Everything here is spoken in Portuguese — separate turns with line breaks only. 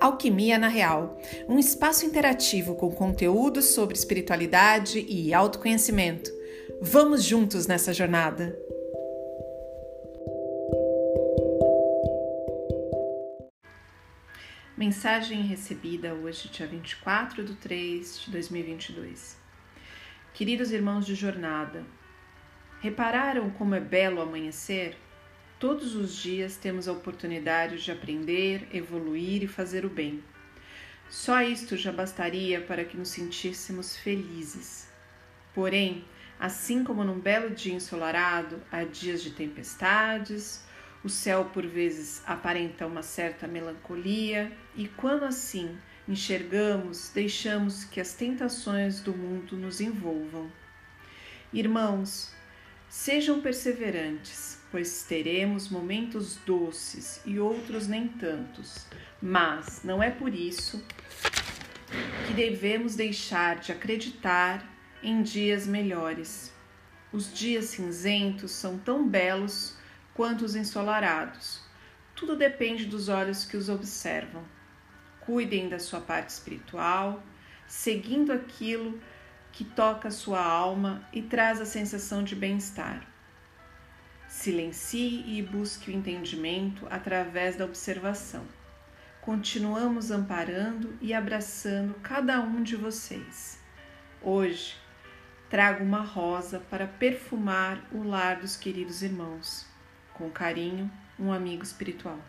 Alquimia na Real, um espaço interativo com conteúdos sobre espiritualidade e autoconhecimento. Vamos juntos nessa jornada! Mensagem recebida hoje, dia 24 de 3 de 2022. Queridos irmãos de jornada, repararam como é belo amanhecer? Todos os dias temos a oportunidade de aprender, evoluir e fazer o bem. Só isto já bastaria para que nos sentíssemos felizes. Porém, assim como num belo dia ensolarado, há dias de tempestades, o céu por vezes aparenta uma certa melancolia, e quando assim enxergamos, deixamos que as tentações do mundo nos envolvam. Irmãos, sejam perseverantes pois teremos momentos doces e outros nem tantos, mas não é por isso que devemos deixar de acreditar em dias melhores. Os dias cinzentos são tão belos quanto os ensolarados. Tudo depende dos olhos que os observam. Cuidem da sua parte espiritual, seguindo aquilo que toca sua alma e traz a sensação de bem-estar. Silencie e busque o entendimento através da observação. Continuamos amparando e abraçando cada um de vocês. Hoje, trago uma rosa para perfumar o lar dos queridos irmãos. Com carinho, um amigo espiritual.